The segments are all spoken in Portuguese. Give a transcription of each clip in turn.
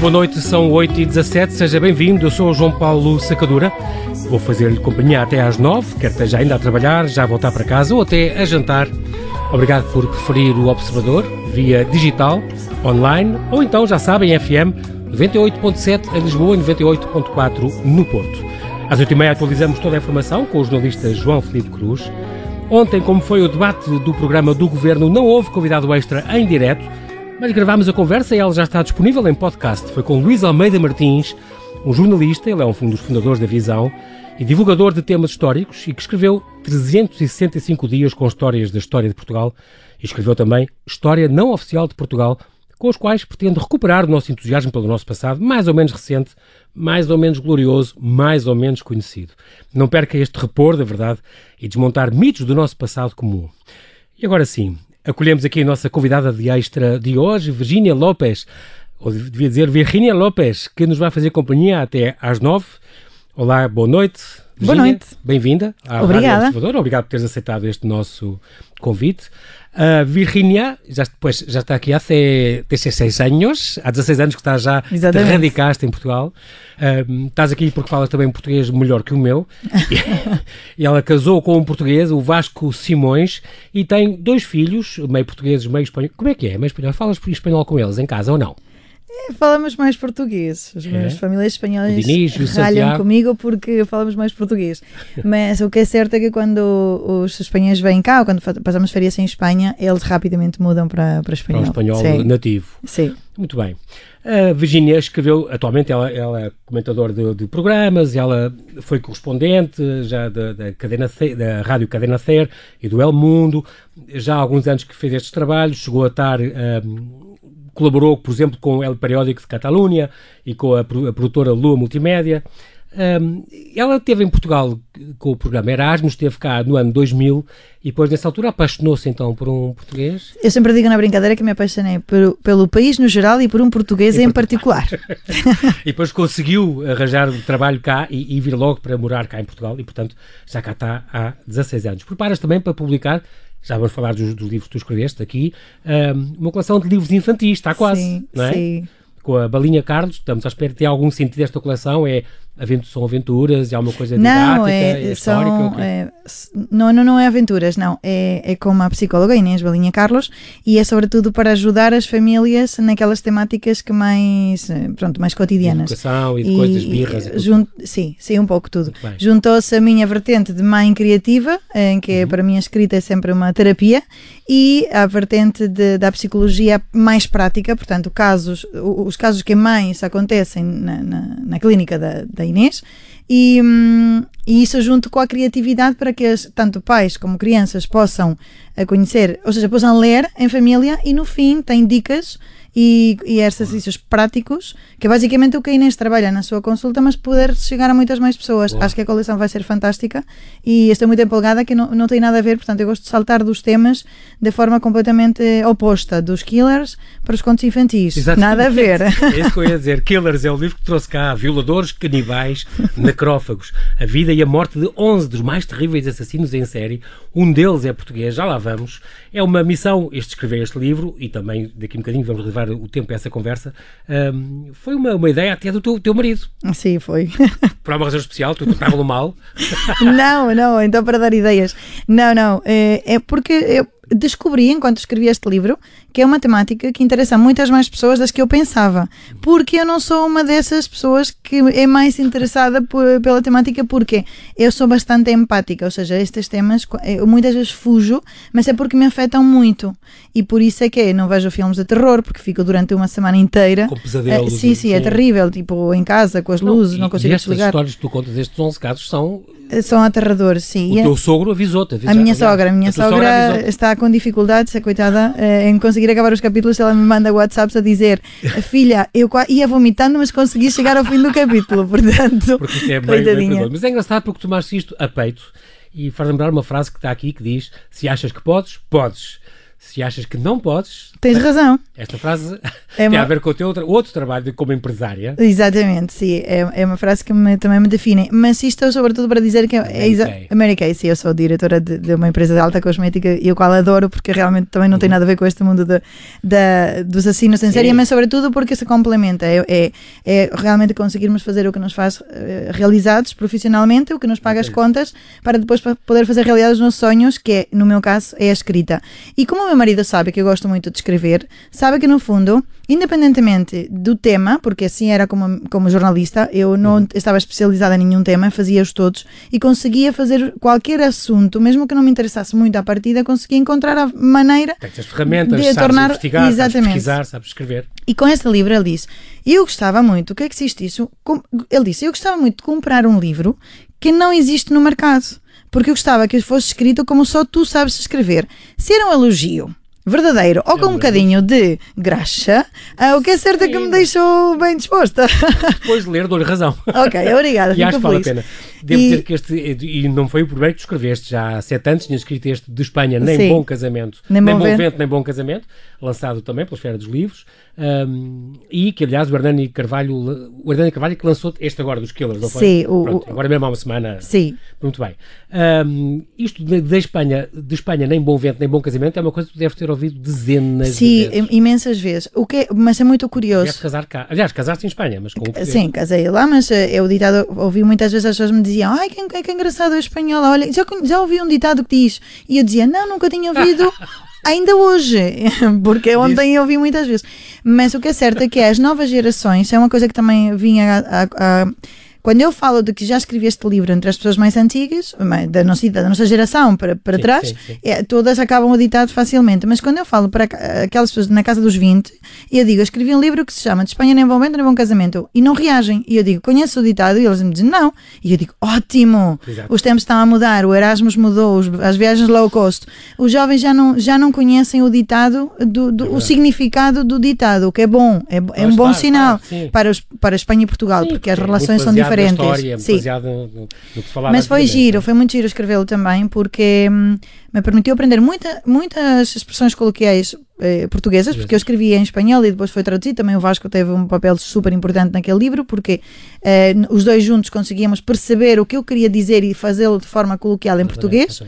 boa noite, são 8h17, seja bem-vindo, eu sou o João Paulo Sacadura, vou fazer-lhe companhia até às 9 quer esteja ainda a trabalhar, já voltar para casa ou até a jantar. Obrigado por preferir o Observador via digital, online ou então, já sabem, FM 98.7 em Lisboa e 98.4 no Porto. Às 8h30 atualizamos toda a informação com o jornalista João Felipe Cruz. Ontem, como foi o debate do programa do Governo, não houve convidado extra em direto, mas gravámos a conversa e ela já está disponível em podcast. Foi com Luís Almeida Martins, um jornalista, ele é um dos fundadores da Visão e divulgador de temas históricos e que escreveu 365 dias com histórias da história de Portugal e escreveu também História Não Oficial de Portugal, com os quais pretende recuperar o nosso entusiasmo pelo nosso passado, mais ou menos recente, mais ou menos glorioso, mais ou menos conhecido. Não perca este repor da verdade e desmontar mitos do nosso passado comum. E agora sim, Acolhemos aqui a nossa convidada de extra de hoje, Virginia Lopes, ou devia dizer Virginia Lopes, que nos vai fazer companhia até às nove. Olá, boa noite. Virginia, boa noite. Bem-vinda à Obrigada. Rádio Observador. Obrigado por teres aceitado este nosso convite. Uh, Virginia já, pues, já está aqui há 16 anos, há 16 anos que estás já, Exatamente. te radicaste em Portugal. Uh, estás aqui porque falas também português melhor que o meu. e ela casou com um português, o Vasco Simões, e tem dois filhos, meio portugueses, meio espanhol. Como é que é? Meio espanhol? Falas espanhol com eles em casa ou não? É, falamos mais português. Os meus é. famílias espanhóis ralham comigo porque falamos mais português. Mas o que é certo é que quando os espanhóis vêm cá, ou quando passamos férias em Espanha, eles rapidamente mudam para, para espanhol. Para o espanhol Sim. nativo. Sim. Muito bem. A Virginia escreveu, atualmente ela, ela é comentadora de, de, programas, ela foi correspondente já da, da, cadena, da Rádio Cadena Ser e do El Mundo, já há alguns anos que fez estes trabalhos, chegou a estar um, colaborou, por exemplo, com o El Periódico de Catalunha e com a, produtora Lua Multimédia. Um, ela esteve em Portugal com o programa Erasmus, esteve cá no ano 2000 e depois, nessa altura, apaixonou-se então por um português. Eu sempre digo na brincadeira que me apaixonei por, pelo país no geral e por um português em, em particular. e depois conseguiu arranjar trabalho cá e, e vir logo para morar cá em Portugal e, portanto, já cá está há 16 anos. Preparas também para publicar já vamos falar dos, dos, livros que tu escreveste aqui, uma coleção de livros infantis, está quase, sim, não é? Sim. Com a Balinha Carlos, estamos à espera de ter algum sentido esta coleção, é são aventuras, é alguma coisa não, didática, é, é histórica? São, é, não, não, não é aventuras, não. É, é com a psicóloga Inês Balinha Carlos e é sobretudo para ajudar as famílias naquelas temáticas que mais, pronto, mais cotidianas. De educação e de e, coisas, birras. Jun, sim, sim, um pouco tudo. Juntou-se a minha vertente de mãe criativa, em que uhum. para mim a escrita é sempre uma terapia, e a vertente de, da psicologia mais prática, portanto, casos, os casos que mais acontecem na, na, na clínica da, da Inês, e, hum, e, isso junto com a criatividade para que as, tanto pais como crianças possam conhecer, ou seja, possam ler em família e no fim tem dicas e, e exercícios práticos, que é basicamente o que a Inês trabalha na sua consulta, mas poder chegar a muitas mais pessoas. Boa. Acho que a coleção vai ser fantástica e estou muito empolgada que não, não tem nada a ver, portanto, eu gosto de saltar dos temas de forma completamente oposta, dos killers para os contos infantis. Exatamente. Nada a ver. É isso que eu ia dizer. Killers é o livro que trouxe cá violadores, canibais, necrófagos, a vida e a morte de 11 dos mais terríveis assassinos em série. Um deles é português, já lá vamos. É uma missão este escrever este livro e também daqui a um bocadinho vamos levar levar o tempo a essa conversa, um, foi uma, uma ideia até do teu, teu marido. Sim, foi. Por uma razão especial, tu tratava-lo mal? não, não, então para dar ideias. Não, não, é, é porque eu descobri, enquanto escrevi este livro, que é uma temática que interessa a muitas mais pessoas das que eu pensava. Porque eu não sou uma dessas pessoas que é mais interessada por, pela temática, porque eu sou bastante empática, ou seja, estes temas eu muitas vezes fujo, mas é porque me afetam muito. E por isso é que não vejo filmes de terror, porque fico durante uma semana inteira. Com pesadelos. Uh, sim, sim, é terrível, tipo em casa, com as luzes, não, não consigo desligar. Histórias que tu contas, estes 11 casos, são são aterradores, sim. O e teu sogro avisou-te? A minha sogra, a minha a sogra, sogra está com dificuldades, a coitada, eh, em conseguir acabar os capítulos. Ela me manda WhatsApps a dizer: Filha, eu ia vomitando, mas consegui chegar ao fim do capítulo, portanto. Porque isto é bem, bem Mas é engraçado porque tomaste isto a peito e faz lembrar uma frase que está aqui que diz: Se achas que podes, podes. Se achas que não podes. Tens razão. Esta frase é tem uma... a ver com o teu outro, outro trabalho como empresária. Exatamente, sim. É, é uma frase que me, também me define. Mas isto é sobretudo para dizer que é, Mary Kay, sim, eu sou diretora de, de, uma empresa de alta cosmética e o qual adoro porque realmente também não uhum. tem nada a ver com este mundo de, de dos assassinos em série, mas sobretudo porque se complementa. É, é, é, realmente conseguirmos fazer o que nos faz uh, realizados profissionalmente, o que nos paga as contas, para depois poder fazer realidade os nossos sonhos, que é, no meu caso, é a escrita. E como meu marido sabe que eu gosto muito de escrever, sabe que no fundo, independentemente do tema, porque assim era como, como jornalista, eu não uhum. estava especializada em nenhum tema, fazia-os todos e conseguia fazer qualquer assunto, mesmo que não me interessasse muito à partida, conseguia encontrar a maneira as ferramentas, de tornar investigar, exatamente. sabes pesquisar, sabes escrever. E com este livro ele disse: Eu gostava muito, o que é que existe isso? Ele disse: Eu gostava muito de comprar um livro que não existe no mercado porque eu gostava que fosse escrito como só tu sabes escrever. Se era um elogio verdadeiro ou com um bocadinho de graxa, uh, o que é certo é que me deixou bem disposta. Depois de ler, dou-lhe razão. Ok, obrigada. e acho que vale a pena. Devo e... dizer que este, e não foi o primeiro que escreveste, já há sete anos tinha escrito este de Espanha, Nem Sim. Bom Casamento, Nem, nem Bom Vento. Vento, Nem Bom Casamento, lançado também pela Esfera dos Livros, um, e que aliás o Hernani Carvalho, o Hernani Carvalho que lançou este agora dos Killers, não foi? Sim, Pronto, o, agora mesmo há uma semana. Sim. Muito bem. Um, isto de, de, Espanha, de Espanha, Nem Bom Vento, Nem Bom Casamento, é uma coisa que tu deves ter ouvido dezenas Sim, de vezes. Sim, imensas vezes. O que é, mas é muito curioso. Casar cá. Aliás, casaste em Espanha, mas com o Sim, casei lá, mas eh, eu ditado, ouvi muitas vezes as pessoas me diziam, ai, que, que, que engraçado a espanhola, olha, já, já ouvi um ditado que diz, e eu dizia, não, nunca tinha ouvido, ainda hoje, porque ontem eu ouvi muitas vezes. Mas o que é certo é que as novas gerações, é uma coisa que também vinha a, a, a quando eu falo de que já escrevi este livro entre as pessoas mais antigas, da nossa, da nossa geração para, para sim, trás, sim, sim. É, todas acabam editado facilmente. Mas quando eu falo para aquelas pessoas na casa dos 20, eu digo, eu escrevi um livro que se chama De Espanha nem bom vento nem bom casamento. E não reagem. E eu digo, conheço o ditado? E eles me dizem, não. E eu digo, ótimo! Exato. Os tempos estão a mudar, o Erasmus mudou, as viagens low cost. Os jovens já não, já não conhecem o ditado, do, do é o significado do ditado, o que é bom. É, é um bom claro, sinal claro, para, os, para Espanha e Portugal, porque as relações são diferentes diferentes. História, Sim. no, no, que se falava Mas foi giro, foi muito giro escrevê-lo também, porque hum, me permitiu aprender muita, muitas expressões coloquiais eh, portuguesas, porque eu escrevia em espanhol e depois foi traduzido. Também o Vasco teve um papel super importante naquele livro, porque eh, os dois juntos conseguíamos perceber o que eu queria dizer e fazê-lo de forma coloquial em português.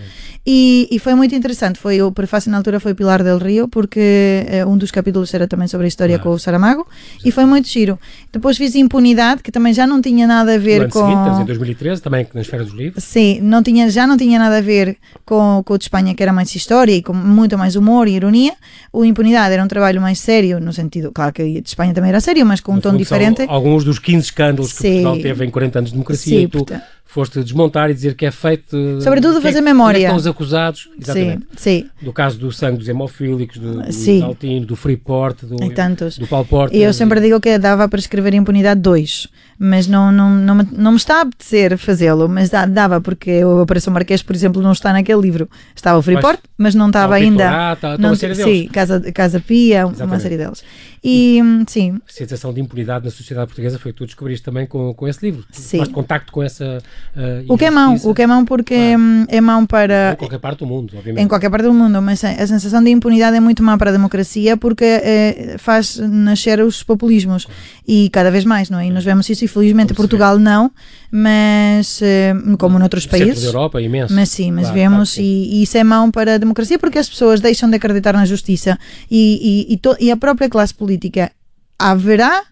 E, e, foi muito interessante. Foi o prefácio na altura foi Pilar del Rio, porque eh, um dos capítulos era também sobre a história com o Saramago, e foi muito giro. Depois fiz Impunidade, que também já não tinha nada a ver com. Seguinte, em 2013, também na esfera dos livros. Sim, não tinha, já não tinha nada a ver com, com o Espanha, que era mais história e com muito mais humor e ironia. O Impunidade era um trabalho mais sério, no sentido, claro que de Espanha também era sério, mas com um tom diferente. Alguns dos 15 escândalos que Sim. Portugal teve em 40 anos de democracia Sim, tu portanto... foste desmontar e dizer que é feito. Sobretudo que, fazer memória. Estão os acusados, exatamente. Sim, sim. Do caso do sangue dos hemofílicos, do, do sim. Altino, do Freeport, do, do Paulo. E eu sempre digo que dava para escrever Impunidade 2 mas não, não, não, me, não me está a apetecer fazê-lo, mas dava, porque o Operação Marquês, por exemplo, não está naquele livro. Estava o Freeport, mas, mas não estava ainda. Ah, tá, não, uma série deles. Sim, Casa, Casa Pia, Exatamente. uma série deles. E, sim. A sensação de impunidade na sociedade portuguesa foi que tu descobriste também com, com esse livro. Sim. Mas contacto com essa. Uh, o que é mão, o que é mão porque claro. é mão para. Em qualquer parte do mundo, obviamente. Em qualquer parte do mundo, mas a sensação de impunidade é muito má para a democracia porque é, faz nascer os populismos claro. e cada vez mais, não é? E nós vemos isso, infelizmente, Portugal não, mas eh, como noutros países. da Europa, imenso. Mas sim, mas claro, vemos claro, e, e, isso é mão para a democracia porque as pessoas deixam de acreditar na justiça e, e, e, to, e a própria classe política haverá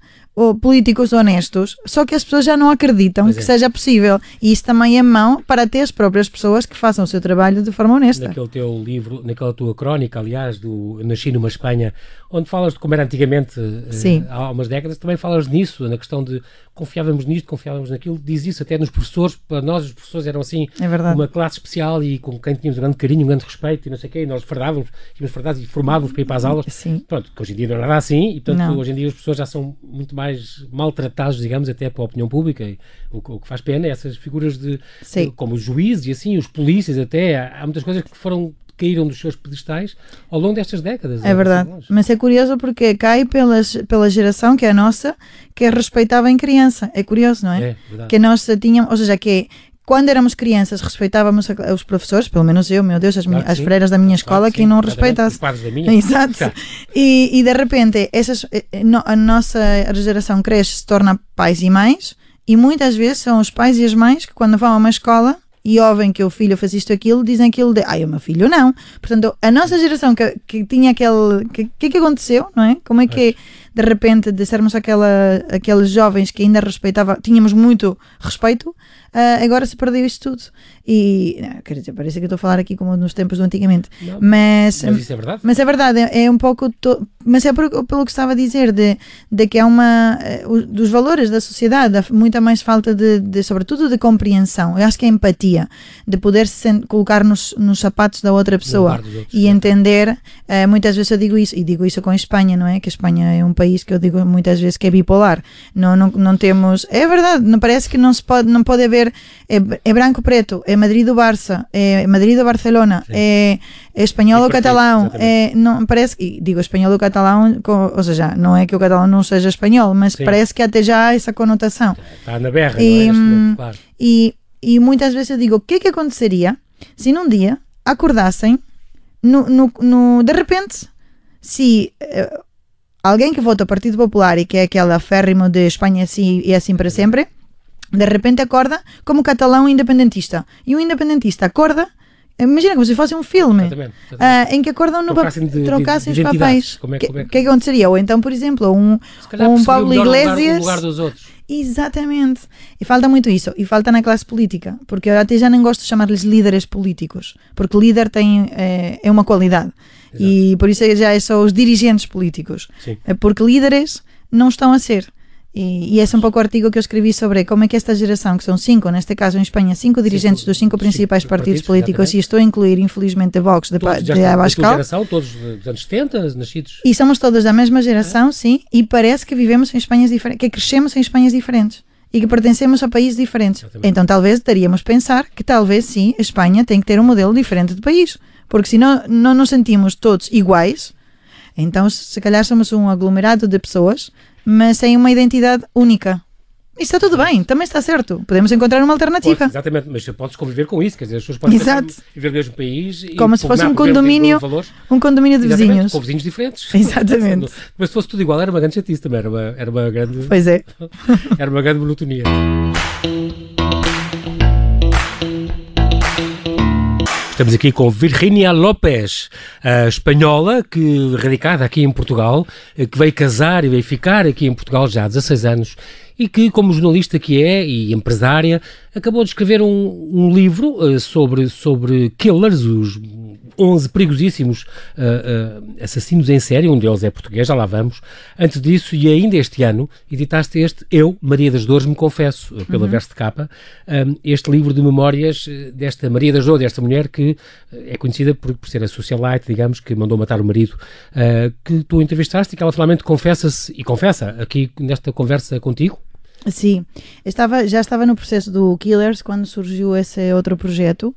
políticos honestos, só que as pessoas já não acreditam pois que é. seja possível. E isso também é mão para ter as próprias pessoas que façam o seu trabalho de forma honesta. Naquele teu livro, naquela tua crónica, aliás, do Nasci numa Espanha, onde falas de como era antigamente, eh, há umas décadas, também falas nisso, na questão de confiávamos nisto, confiávamos naquilo, diz isso até nos professores, para nós os professores eram assim é uma classe especial e com quem tínhamos um grande carinho, um grande respeito e não sei o quê, e nós fardávamos, tínhamos fardados e formávamos para ir para as aulas. Sim. Pronto, que hoje em dia não é nada assim, e portanto não. hoje em dia as pessoas já são muito mais maltratados, digamos, até para a opinião pública, e o, o que faz pena é essas figuras de, de como os juízes e assim, os polícias até, há, há muitas coisas que foram caíram dos seus pedestais ao longo destas décadas. É verdade, mas é curioso porque cai pelas, pela geração que é a nossa, que respeitava em criança. É curioso, não é? É, verdade. Que nós tínhamos, ou seja, que quando éramos crianças respeitávamos os professores, pelo menos eu, meu Deus, as, claro, as freiras da minha escola, claro, quem não respeitasse. Da minha. Exato. E, e, de repente essas, eh, a nossa geração cresce, se torna pais e mães, e muitas vezes são os pais e as mães que quando vão a uma escola e ouvem que o filho faz isto aquilo, dizem aquilo de ai, o meu filho não. Portanto, a nossa geração que, que tinha aquele. O que, que é que aconteceu, não é? Como é que de repente de sermos aquela, aqueles jovens que ainda respeitava, tínhamos muito respeito, uh, agora se perdeu isto tudo. E, não, quer dizer, parece que estou a falar aqui como nos tempos do antigamente. Não, mas, mas isso é verdade. Mas é verdade, é, é um pouco. To, mas é por, pelo que estava a dizer, de, de que há uma. Uh, dos valores da sociedade, há muita mais falta de, de, sobretudo, de compreensão. Eu acho que é empatia, de poder se colocar nos, nos sapatos da outra pessoa outros, e entender. Uh, muitas vezes eu digo isso, e digo isso com a Espanha, não é? Que a Espanha é um país que eu digo muitas vezes que é bipolar. Não, não, não temos. É verdade, não parece que não se pode, não pode haver. É, é branco-preto, é Madrid do Barça, é Madrid do Barcelona, é, é espanhol ou catalão. É, não, parece que, digo espanhol ou catalão, ou seja, não é que o catalão não seja espanhol, mas Sim. parece que até já há essa conotação. Está na berra, e, não é? Hum, claro. E, e muitas vezes eu digo: o que é que aconteceria se num dia acordassem, no, no, no de repente, se. Uh, alguém que vota o Partido Popular e que é aquele aférrimo de Espanha assim e assim para sempre, de repente acorda como catalão independentista. E o independentista acorda Imagina como se fosse um filme exatamente, exatamente. Uh, em que acordam no trocassem, de, trocassem de, os papéis. O é, que, é, que, é que aconteceria? Ou então, por exemplo, um, um Pablo Iglesias. Lugar, lugar dos outros. Exatamente. E falta muito isso. E falta na classe política. Porque eu até já nem gosto de chamar-lhes líderes políticos. Porque líder tem, é, é uma qualidade. Exato. E por isso já é só os dirigentes políticos. Sim. É porque líderes não estão a ser. E, e, esse é um pouco o artigo que eu escrevi sobre como é que esta geração, que são cinco, neste caso em Espanha, cinco dirigentes dos cinco principais cinco partidos, partidos, políticos, exatamente. e estou a incluir, infelizmente, a Vox, de, todos, de, Abascal. geração, todos dos anos 70, nascidos. E somos todos da mesma geração, é. sim, e parece que vivemos em Espanhas diferentes, que crescemos em Espanhas diferentes e que pertencemos a países diferentes. Então talvez daríamos pensar que talvez sim, a Espanha tem que ter um modelo diferente de país. Porque se não, não nos sentimos todos iguais, então se calhar somos um aglomerado de pessoas, mas sem uma identidade única. E está tudo bem, também está certo. Podemos encontrar uma alternativa. Exatamente, mas podes conviver com isso, quer dizer, as pessoas podem viver no mesmo país Como se fosse um condomínio, um condomínio de exatamente, vizinhos. Com vizinhos diferentes. Exatamente. mas se fosse tudo igual, era uma grande chatice também, era uma, era uma grande. Pois é. era uma grande monotonia. Estamos aqui com Virginia Lopes, a espanhola, que radicada aqui em Portugal, eh, que veio casar e veio ficar aqui em Portugal já há 16 anos e que, como jornalista que é e empresária, acabou de escrever um, um livro uh, sobre, sobre killers, os 11 perigosíssimos uh, uh, assassinos em série, um deles é português, já lá vamos. Antes disso, e ainda este ano, editaste este Eu, Maria das Dores, me confesso, pela uhum. Verso de Capa, um, este livro de memórias desta Maria das Dores, desta mulher que é conhecida por, por ser a socialite, digamos, que mandou matar o marido, que tu entrevistaste e que ela finalmente confessa-se, e confessa aqui nesta conversa contigo, Sim, estava, já estava no processo do Killers quando surgiu esse outro projeto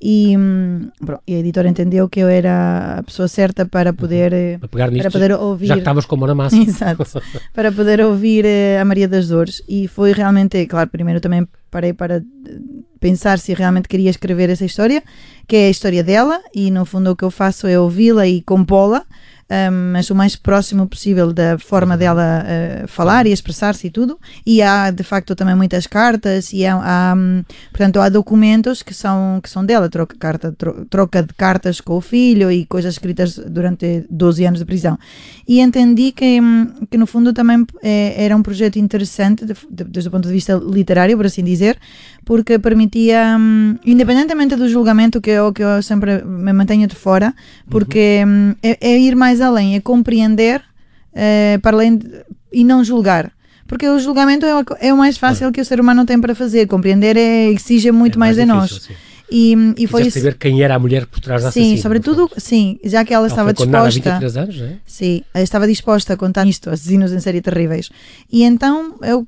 e, hum, pronto, e a editora entendeu que eu era a pessoa certa para uhum. poder, eh, para, pegar nisto, para poder ouvir. Já que estavas com a massa. Exato, para poder ouvir eh, a Maria das Dores. E foi realmente, claro, primeiro também parei para pensar se realmente queria escrever essa história, que é a história dela, e no fundo o que eu faço é ouvi-la e compô-la um, mas o mais próximo possível da forma uhum. dela uh, falar e expressar-se e tudo. E há, de facto, também muitas cartas e há, há um, portanto, há documentos que são, que são dela, troca, carta, troca de cartas com o filho e coisas escritas durante 12 anos de prisão. E entendi que, hum, que no fundo, também é, era um projeto interessante, de, de, desde o ponto de vista literário, por assim dizer, porque permitia, um, independentemente do julgamento, que eu, que eu sempre me mantenho de fora, porque uhum. é, é, ir mais além, é compreender é, para além de, e não julgar. Porque o julgamento é, é o mais fácil que o ser humano tem para fazer, compreender é, exige muito é mais, mais, de nós. Sim. E, e foi isso. saber quem era a mulher por trás da Sim, sobretudo, sim, já que ela, ela estava disposta. Há 23 anos, é? Sim, estava disposta a contar isto, assassinos em série terríveis. E então, eu,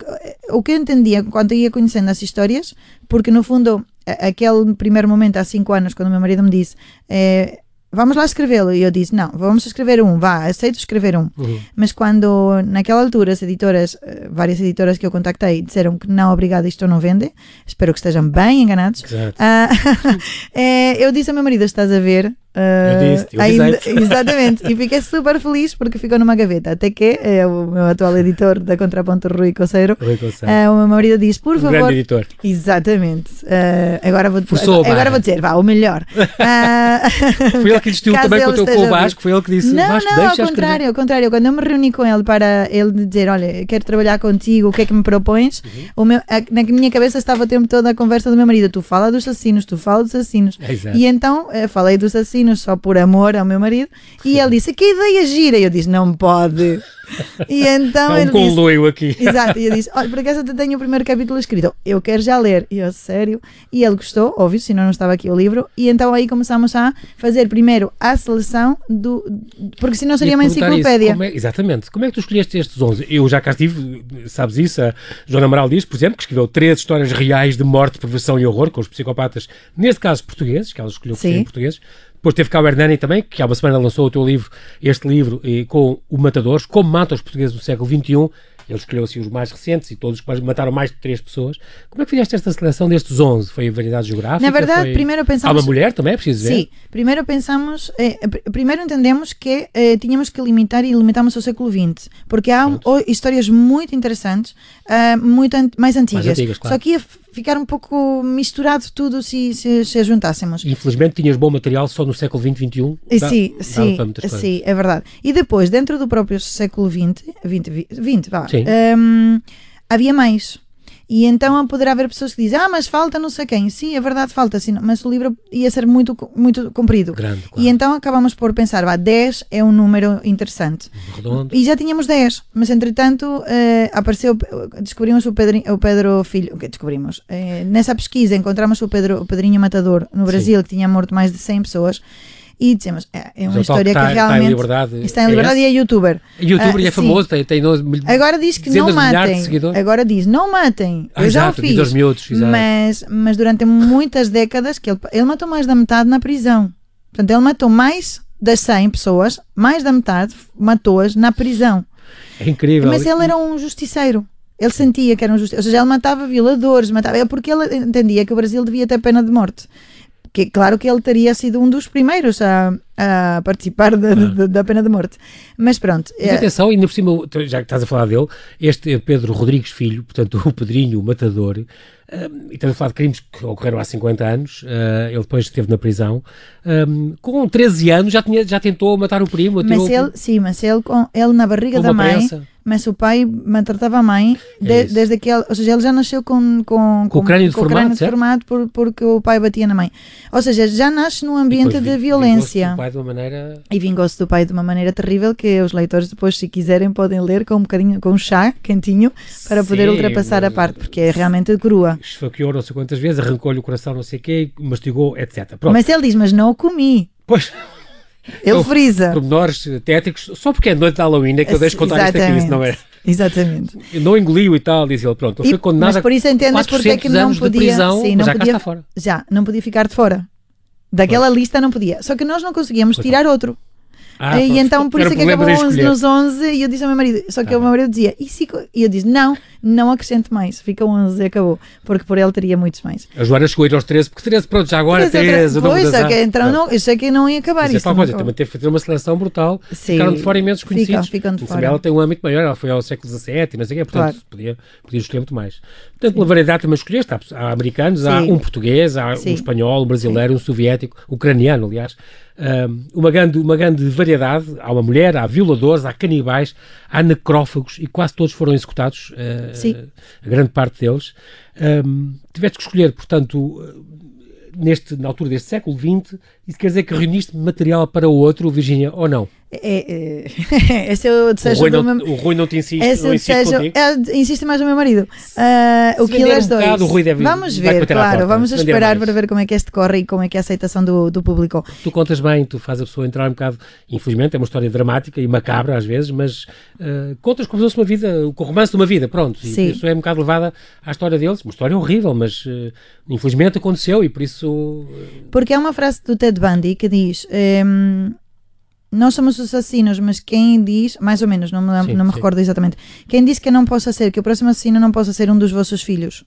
o que eu entendia quando ia conhecendo as histórias, porque no fundo, aquele primeiro momento, há 5 anos, quando o meu marido me disse. É, vamos lá escrevê-lo. E eu disse, não, vamos escrever um, vá, aceito escrever um. Uhum. Mas quando, naquela altura, as editoras, eh, várias editoras que eu contactei, disseram que não, obrigado, isto não vende, espero que estejam bem enganados. Uh, é, eu disse ao meu marido, estás a ver, eu disse, eu ainda, Exatamente, e fiquei super feliz porque ficou numa gaveta. Até que é, o meu atual editor da Contraponto, Rui Coceiro, Rui Coceiro. Uh, o meu marido diz: Por um favor. Grande editor. Exatamente. Uh, agora, vou, agora, agora vou dizer, vá, o melhor. Uh, foi ele que insistiu também com, com o Vasco, foi ele que disse: Não, Vasco, não, ao contrário, ao contrário. Quando eu me reuni com ele para ele dizer: Olha, quero trabalhar contigo, o que é que me propões? Uhum. O meu, a, na minha cabeça estava o tempo todo a conversa do meu marido: Tu fala dos assassinos, tu fala dos assassinos. É, e então falei dos assassinos só por amor ao meu marido, e ele disse: Que ideia gira! E eu disse: Não pode. E então Há um ele aqui. Exato, e eu disse: Olha, por acaso eu tenho o primeiro capítulo escrito, eu quero já ler. E eu, sério? E ele gostou, óbvio, senão não estava aqui o livro. E então aí começamos a fazer primeiro a seleção do. Porque senão seria uma enciclopédia. Isso, como é, exatamente. Como é que tu escolheste estes 11? Eu já cá estive, sabes isso? A Joana Amaral diz, por exemplo, que escreveu três histórias reais de morte, perversão e horror com os psicopatas, neste caso portugueses, que ela escolheu em português. Depois teve cá o Hernani também, que há uma semana lançou o teu livro, este livro, e, com o Matadores, como mata os portugueses do século XXI. Ele escolheu assim os mais recentes e todos que mataram mais de três pessoas. Como é que fizeste esta seleção destes 11? Foi a variedade geográfica? Na verdade, foi... primeiro pensamos... Há uma mulher também, é preciso ver? Sim, primeiro pensamos... Eh, primeiro entendemos que eh, tínhamos que limitar e limitamos ao século XX, porque há um, histórias muito interessantes, uh, muito an mais antigas. Mais antigas claro. Só que ficar um pouco misturado tudo se, se, se juntássemos. Infelizmente tinhas bom material só no século XX, XXI. Dá, sim, sim, sim, é verdade. E depois, dentro do próprio século XX, 20, 20 vá, um, havia mais. E então poderá haver pessoas que dizem, ah, mas falta não sei quem. Sim, é verdade, falta, sim, mas o livro ia ser muito, muito comprido. Grande, claro. E então acabamos por pensar, vá, 10 é um número interessante. Redondo. E já tínhamos 10, mas entretanto uh, apareceu, descobrimos o, Pedro, o Pedro Filho, o que descobrimos? Uh, nessa pesquisa encontramos o, Pedro, o Pedrinho Matador no Brasil, sim. que tinha morto mais de 100 pessoas e dizemos, é, é uma história que, realmente está em liberdade, está em liberdade é e é youtuber. Youtuber e é famoso, tem, tem Agora diz que não matem. Agora diz, não matem. Ah, Eu já exato, o fiz. Miúdos, mas, mas durante muitas décadas que ele, ele matou mais da metade na prisão. Portanto, ele matou mais das 100 pessoas, mais da metade matou-as na prisão. É incrível. Mas ele era um justiceiro. Ele sentia que era um justiceiro. Ou seja, ele matava violadores, matava. É porque ele entendia que o Brasil devia ter pena de morte que claro que ele teria sido um dos primeiros a, a participar da, ah. da, pena de morte. Mas pronto. Mas é... atenção, ainda por cima, já que estás a falar dele, este Pedro Rodrigues Filho, portanto, o Pedrinho, o matador, Uh, e estamos a falar de crimes que ocorreram há 50 anos, uh, ele depois esteve na prisão. Um, com 13 anos já, tinha, já tentou matar o primo. Mas ele, sim, mas ele, com, ele na barriga da mãe, prensa. Mas o pai maltratava a mãe de, é desde que ele, ou seja, ele já nasceu com, com, com, com o crânio com deformado, deformado por, porque o pai batia na mãe. Ou seja, já nasce num ambiente de violência. Do pai de uma maneira... E vingou-se do pai de uma maneira terrível que os leitores depois, se quiserem, podem ler com um bocadinho, com um chá quentinho para sim, poder ultrapassar a parte, porque é realmente crua esfaqueou não sei quantas vezes, arrancou-lhe o coração não sei o quê, mastigou, etc. Pronto. Mas ele diz, mas não o comi. Pois... Ele frisa. Pormenores tétricos, só porque é noite de Halloween é que eu deixo contar isto aqui, não é? Exatamente. Não engoliu e tal, diz ele, pronto. Ele foi condenado mas por isso entendes porque é que não podia, prisão, sim, não já podia. Já, não podia ficar de fora. Daquela lista não podia. Só que nós não conseguíamos tirar outro. Ah, e então por isso é que acabou 11 nos 11 e eu disse ao meu marido, só que ah, o meu marido dizia, e, se, e eu disse, não, não acrescente mais, fica 11 e acabou, porque por ele teria muitos mais. A Joana chegou a ir aos 13, porque 13, pronto, já agora 13. 13 pois, é que, então não, eu sei que não ia acabar isso. É tal coisa, também teve que fazer uma seleção brutal, Sim, ficaram de fora imensos conhecidos. Ficam, ficam de fora. Ela tem um âmbito maior, ela foi ao século XVII, não sei o quê, portanto claro. podia, podia escolher muito mais. Portanto, pela variedade também escolheste, há, há americanos, Sim. há um português, há Sim. um espanhol, um brasileiro, um soviético, ucraniano, aliás, uma, grande, uma grande variedade. Há uma mulher, há violadores, há canibais, há necrófagos e quase todos foram executados, uh, a grande parte deles. Um, tiveste que escolher, portanto, neste, na altura deste século XX, isso quer dizer que reuniste material para o outro, Virginia, ou não? É, é, esse é o desejo o Rui, do não, meu... o Rui não te insiste, esse não é insiste desejo, é, insiste mais o meu marido. Uh, o vender eles um dois. bocado, o Rui deve- vamos ver, claro, vamos esperar mais. para ver como é que este corre e como é que é a aceitação do, do público. Tu contas bem, tu fazes a pessoa entrar um bocado, infelizmente, é uma história dramática e macabra às vezes, mas uh, contas como se fosse uma vida, o romance de uma vida, pronto. E Sim. isso é um bocado levada à história deles. Uma história horrível, mas uh, infelizmente aconteceu e por isso. Porque há uma frase do Ted Bundy que diz: ehm, Nós somos os assassinos, mas quem diz, mais ou menos, não me, Sim, não me sim. recordo exatamente, quem diz que não possa ser, que o próximo assassino não possa ser um dos vossos filhos.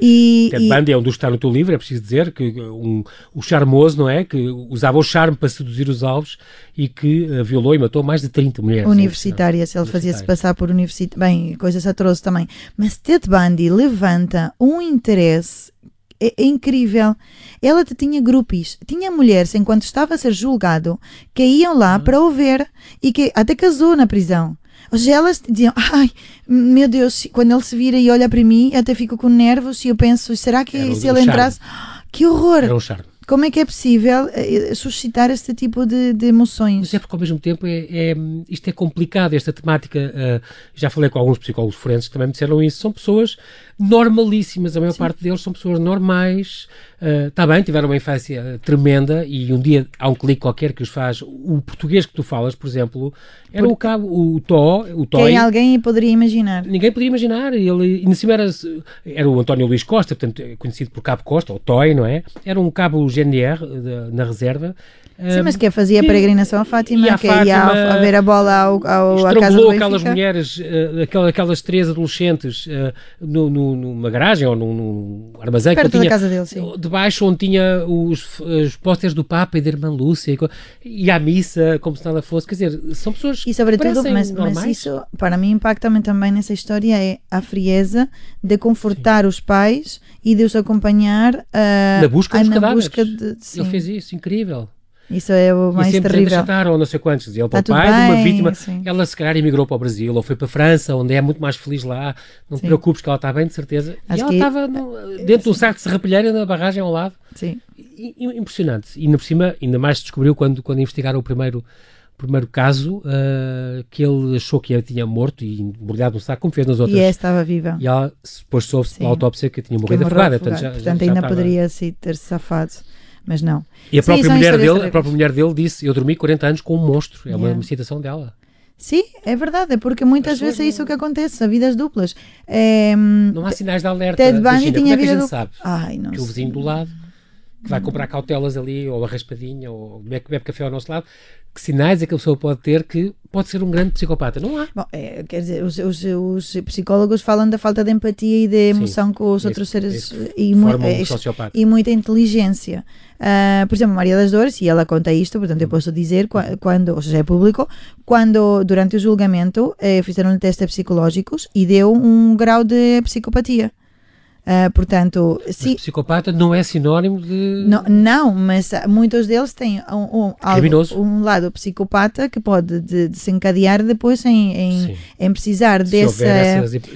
E, Ted Bundy é um dos que está no teu livro, é preciso dizer, que um, o charmoso, não é? Que usava o charme para seduzir os alvos e que uh, violou e matou mais de 30 mulheres. universitárias, ele fazia-se passar por universitário, bem, coisas atrozes também. Mas Ted Bundy levanta um interesse é, é incrível. Ela tinha grupos, tinha mulheres enquanto estava a ser julgado que iam lá para o ver e que até casou na prisão. Seja, elas diziam, ai, meu Deus, quando ele se vira e olha para mim, eu até fico com nervos e eu penso, será que Era se ele charme. entrasse, que horror! Era um charme. Como é que é possível eh, suscitar este tipo de, de emoções? Mas é porque ao mesmo tempo é, é- isto é complicado, esta temática. ah, já falei com alguns psicólogos forenses que também me disseram isso. São pessoas normalíssimas, a maior parte deles são pessoas normais. Está bem, tiveram uma infância ah, tremenda e um dia há um clique qualquer que os faz. O português que tu falas, por exemplo, era o cabo, o Tó, o Toy. Quem alguém poderia imaginar? Ninguém podia imaginar. Ele, e, cima era, era o António Luís Costa, portanto, é conhecido por Cabo Costa, ou Toy, não é? Era um cabo GNR eh, na reserva. Sim, mas que fazia a peregrinação a Fátima, e à que ia Fátima a, a ver a bola ao, ao, à casa do Benfica. aquelas mulheres, eh, aquela- aquelas três adolescentes eh, no- no- numa garagem ou num, num armazém Perto que ele da tinha, casa dele, sim. debaixo onde tinha os, os pósteres do Papa e da Irmã Lúcia e, e à missa como se nada fosse, quer dizer, são pessoas E sobretudo, mas, mas normais. isso para mim impacta-me também nessa história é a frieza de confortar os pais e de os acompanhar ah, na busca dos na cadáveres. busca de, sim. Ele fez isso, incrível. Isso é o e mais sempre terrível. deixaram, ou não sei quantos, ele para Tá o tudo pai de uma bem, vítima. sim. Ela se calhar emigrou para o Brasil ou foi para a França, onde é muito mais feliz lá. Não te Sim. preocupes que ela está bem, de certeza. Acho e ela que- estava no- dentro de um saco de serrapilheira na barragem ao lado. Sim. I- Impressionante. E ainda por cima, ainda mais se descobriu quando, quando investigaram o primeiro, o primeiro caso, ah, que ele achou que ela tinha morto e embrulhado no saco, como fez nas outras. E ela estava viva. E ela depois soube-se pela autópsia que tinha morrido afogada. Portanto, já- Portanto, já- já ainda estava- poderia se ter safado, mas não. E a Sim, própria, são mulher dele, a própria mulher dele disse: Eu dormi 40 anos com um monstro. É uma, Yeah. citação dela. Sim, é verdade, é porque muitas vezes é isso que acontece, vidas duplas. É, Não há sinais de alerta. Ted Bundy tinha Como é que a gente dupla. sabe? Ai, não que o vizinho do lado que vai comprar cautelas ali, ou a raspadinha, ou bebe, bebe café ao nosso lado, que sinais é que a pessoa pode ter que pode ser um grande psicopata? Não há. Bom, é, quer dizer, os, os, os psicólogos falam da falta de empatia e de emoção com os é outros é seres e, mu- é, um sociopata. e muita inteligência. Ah, por exemplo, Maria das Dores, e ela conta isto, portanto eu posso dizer, qua- quando, ou seja, é público, quando durante o julgamento eh, fizeram testes psicológicos e deu um grau de psicopatia. Ah, portanto, se, psicopata não é sinónimo de. não, não, mas ah, muitos deles têm um, um, algo- um lado psicopata que pode de- desencadear depois em, em, em precisar Se dessa.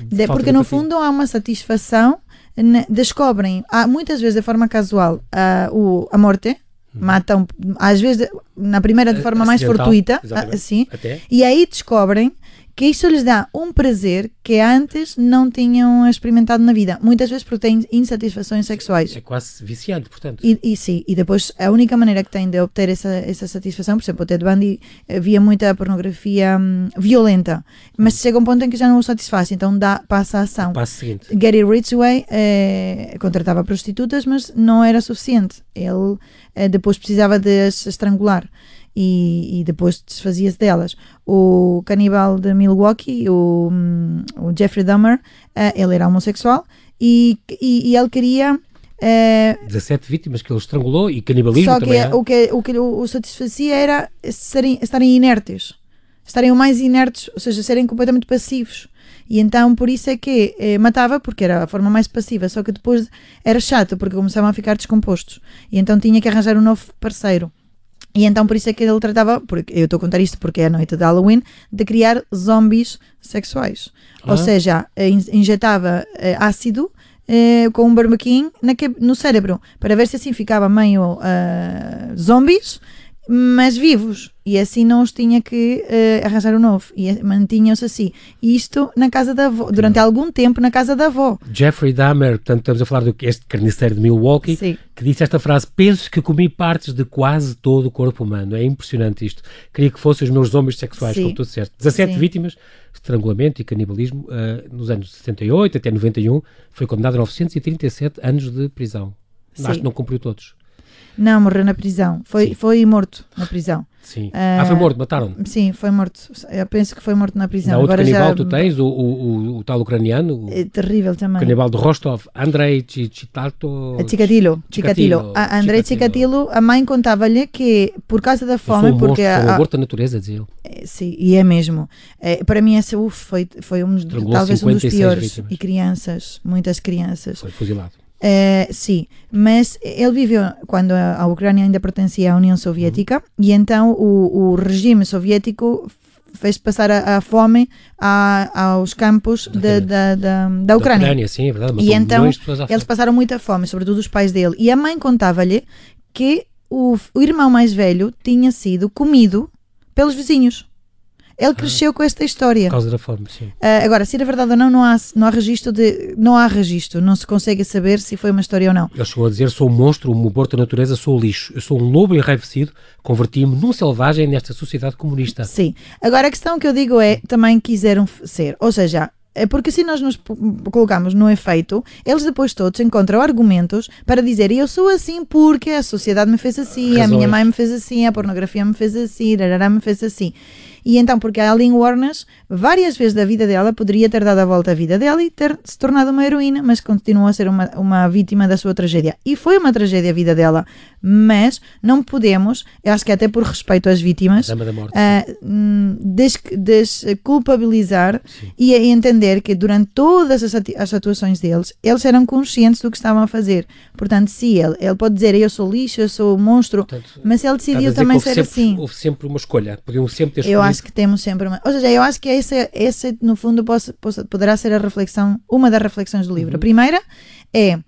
de porque no fundo há uma satisfação, ne- descobrem, há, muitas vezes de forma casual, a, o, a morte, matam, às vezes na primeira de forma mais fortuita, assim, Até. e aí descobrem que isso lhes dá um prazer que antes não tinham experimentado na vida, muitas vezes porque têm insatisfações sexuais. É quase viciante, portanto. E, e sim, e depois a única maneira que tem de obter essa, essa satisfação, por exemplo, o Ted Bundy eh, via muita pornografia hum, violenta, mas chega um ponto em que já não o satisfaz, então dá, passa a ação. O passo seguinte. Gary Ridgway eh, contratava prostitutas, mas não era suficiente. Ele eh, depois precisava de as estrangular e, e depois desfazia-se delas. O canibal de Milwaukee, o, hum, o Jeffrey Dahmer, eh, ele era homossexual e, e, e ele queria. eh, 17 vítimas que ele estrangulou e canibalismo só que também. há. o que, o que o satisfazia era serem, estarem inertes. Estarem o mais inertes, ou seja, serem completamente passivos. E então por isso é que eh, matava, porque era a forma mais passiva, só que depois era chato, porque começavam a ficar descompostos. E então tinha que arranjar um novo parceiro. E então por isso é que ele tratava, porque eu estou a contar isto porque é a noite de Halloween, de criar zombies sexuais. Ah. Ou seja, eh, in- injetava eh, ácido eh, com um barbequim no cérebro, para ver se assim ficava meio ah, zombies, mas vivos. E assim não os tinha que uh, arranjar um novo. E mantinham-se assim. Isto na casa da avó, durante algum tempo na casa da avó. Jeffrey Dahmer, portanto, estamos a falar do este carniceiro de Milwaukee, Sim. que disse esta frase: Penso que comi partes de quase todo o corpo humano. É impressionante isto. Queria que fossem os meus homens sexuais, Sim. como tu disseste. 17 Sim. vítimas estrangulamento e canibalismo uh, nos anos 78 até 91. Foi condenado a 937 anos de prisão. Acho que não cumpriu todos. Não, morreu na prisão. Foi, foi morto na prisão. Sim. Uh, ah, foi morto, mataram Sim, foi morto. Eu penso que foi morto na prisão. Não, outro Agora canibal já... tu tens, o, o, o, o tal ucraniano? É terrível também. Canibal de Rostov, Andrei Chitato... Chikatilo. Chikatilo. A Andrei Chikatilo, a mãe contava-lhe que por causa da fome... Foi porque monstro, a, um aborto da natureza, dizia ele. É, sim, e é mesmo. É, para mim essa uf, foi, foi um, talvez um dos piores. Vítimas. E crianças, muitas crianças. Foi fuzilado. Uh, sim, mas ele viveu quando a, Ucrânia ainda pertencia à União Soviética uhum. e então o, o, regime soviético fez passar a, a fome a, aos campos de, da, da, da, Ucrânia. Da Ucrânia sim, é verdade. E então eles passaram muita fome, sobretudo os pais dele. E a mãe contava-lhe que o, o irmão mais velho tinha sido comido pelos vizinhos. Ele cresceu com esta história. Por causa da fome, sim. Uh, agora, se era verdade ou não, não há, não há registro de. Não há registro, não se consegue saber se foi uma história ou não. Ele chegou a dizer: sou um monstro, um aborto da natureza, sou lixo. Eu sou um lobo enraivecido, converti-me num selvagem nesta sociedade comunista. Sim. Agora, a questão que eu digo é: também quiseram ser. Ou seja, é porque se nós nos colocamos no efeito, eles depois todos encontram argumentos para dizer eu sou assim porque a sociedade me fez assim, Razões. a minha mãe me fez assim, a pornografia me fez assim, a me fez assim. E então, porque a Eileen Warnes, várias vezes da vida dela, poderia ter dado a volta à vida dela e ter se tornado uma heroína, mas continuou a ser uma, uma vítima da sua tragédia. E foi uma tragédia a vida dela. Mas não podemos, eu acho que até por respeito às vítimas, uh, desculpabilizar e entender que durante todas as, as atuações deles, eles eram conscientes do que estavam a fazer. Portanto, sim, ele, ele pode dizer eu sou lixo, eu sou monstro, Portanto, mas ele decidiu também ser sempre, assim. Houve sempre uma escolha, podiam sempre ter escolhido. Acho que temos sempre uma. Ou seja, eu acho que essa, essa no fundo, posso, posso, poderá ser a reflexão, uma das reflexões do livro. Uhum. A primeira é.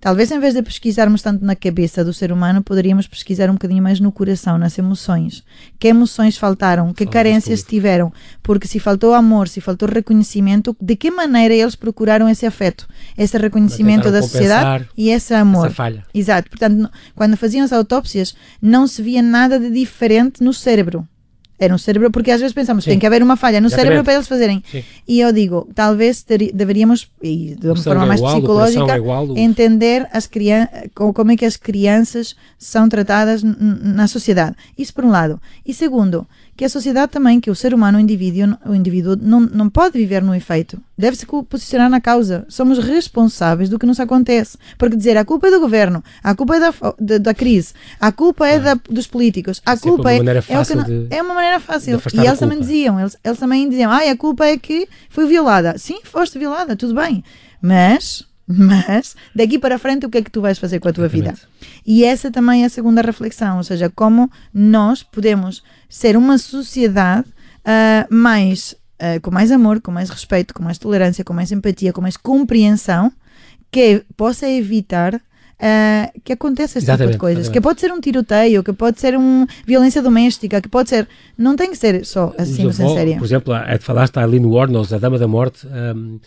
Talvez em vez de pesquisarmos tanto na cabeça do ser humano, poderíamos pesquisar um bocadinho mais no coração, nas emoções. Que emoções faltaram? Que Fala carências tiveram? Porque se faltou amor, se faltou reconhecimento, de que maneira eles procuraram esse afeto, esse reconhecimento da sociedade e esse amor? Essa falha. Exato. Portanto, quando faziam as autópsias, não se via nada de diferente no cérebro. Era um cérebro, porque às vezes pensamos que tem que haver uma falha no Exatamente. cérebro para eles fazerem. Sim. E eu digo, talvez ter, deveríamos, e de uma forma é mais igual, psicológica, é entender as como é que as crianças são tratadas na sociedade. Isso por um lado. E segundo, que a sociedade também, que o ser humano, o indivíduo, o indivíduo não, não pode viver no efeito. Deve se posicionar na causa. Somos responsáveis do que nos acontece. Porque dizer a culpa é do governo, a culpa é da, da, da crise, a culpa é da, dos políticos, a culpa é, é, não, de, é uma maneira fácil. E eles também diziam, eles, eles também diziam, ah, a culpa é que foi violada. Sim, foste violada, tudo bem. Mas mas daqui para frente, o que é que tu vais fazer com a tua Exatamente. vida? E essa também é a segunda reflexão, ou seja, como nós podemos ser uma sociedade uh, mais uh, com mais amor, com mais respeito, com mais tolerância, com mais empatia, com mais compreensão, que possa evitar Uh, que aconteça esse tipo de coisas. Exatamente. Que pode ser um tiroteio, que pode ser uma violência doméstica, que pode ser. Não tem que ser só assim, sem série. Por exemplo, a, falaste a Aline Warnos, a Dama da Morte. Um,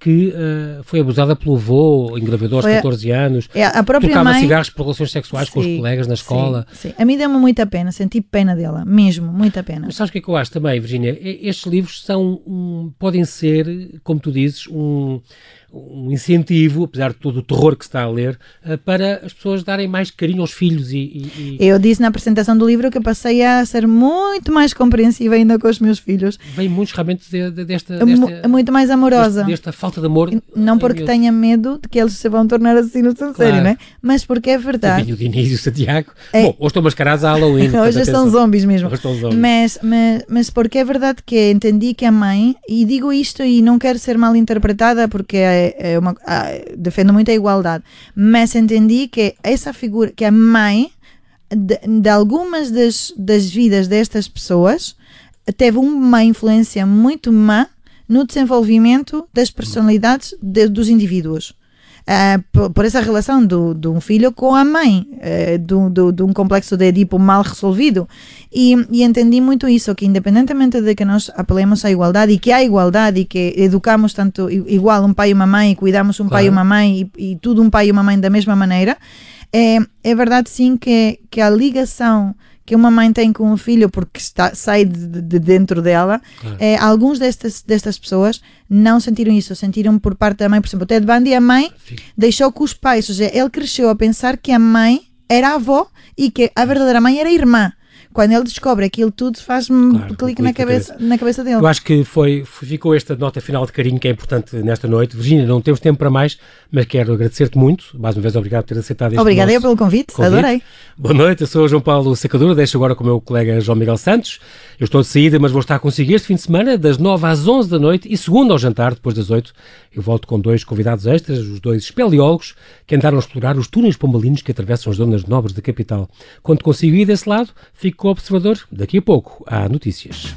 que uh, foi abusada pelo avô, engravidou aos foi 14 anos, é, a própria tocava mãe... cigarros por relações sexuais sim, com os colegas na escola. Sim, sim. A mim deu-me muita pena, senti pena dela, mesmo, muita pena. Mas sabes o que é que eu acho também, Virginia? Estes livros são, um, podem ser, como tu dizes, um um incentivo, apesar de todo o terror que se está a ler, uh, para as pessoas darem mais carinho aos filhos. E, e, Eu disse na apresentação do livro que eu passei a ser muito mais compreensiva ainda com os meus filhos. Vem muitos realmente de, de, desta, desta, Muito mais amorosa. Desta, desta falta de amor. Não porque tenha medo de que eles se vão tornar assassinos claro. série, né? mas porque é verdade. O Diniz e o Santiago. É. Bom, hoje estão mascarados a Halloween. hoje são zombies mesmo. Hoje estão zombies. Mas, mas, mas porque é verdade que entendi que a mãe, e digo isto e não quero ser mal interpretada porque é, é uma, defendo muito a igualdade, mas entendi que essa figura, que a mãe de, de algumas das, das vidas destas pessoas teve uma influência muito má no desenvolvimento das personalidades de, dos indivíduos. Uh, por, por, essa relação do, de um filho com a mãe, uh, do, do, de um complexo de Edipo mal resolvido. E, e, entendi muito isso, que independentemente de que nós apelemos à igualdade e que há igualdade e que educamos tanto igual um pai e uma mãe, e cuidamos um claro. pai e uma mãe e, e tudo um pai e uma mãe da mesma maneira, é, é verdade sim que, que a ligação que uma mãe tem com um filho porque está, sai de, de dentro dela, claro. é, alguns destas, destas pessoas não sentiram isso, sentiram por parte da mãe, por exemplo, o Ted Bundy, a mãe deixou que os pais, ou seja, ele cresceu a pensar que a mãe era a avó e que a verdadeira mãe era a irmã quando ele descobre aquilo tudo, faz-me claro, clique na cabeça, na cabeça dele. Eu acho que foi, ficou esta nota final de carinho que é importante nesta noite. Virginia, não temos tempo para mais, mas quero agradecer-te muito. Mais uma vez, obrigado por ter aceitado este Obrigada eu pelo convite, convite, adorei. Boa noite, eu sou o João Paulo Sacadura, deixo agora com o meu colega João Miguel Santos. Eu estou de saída, mas vou estar consigo este fim de semana, das 9 às 11 da noite e segundo ao jantar, depois das 8. Eu volto com dois convidados extras, os dois espeleólogos, que andaram a explorar os túneis pombalinos que atravessam as zonas nobres da capital. Quando consigo ir desse lado, fico com o Observador. Daqui a pouco há notícias.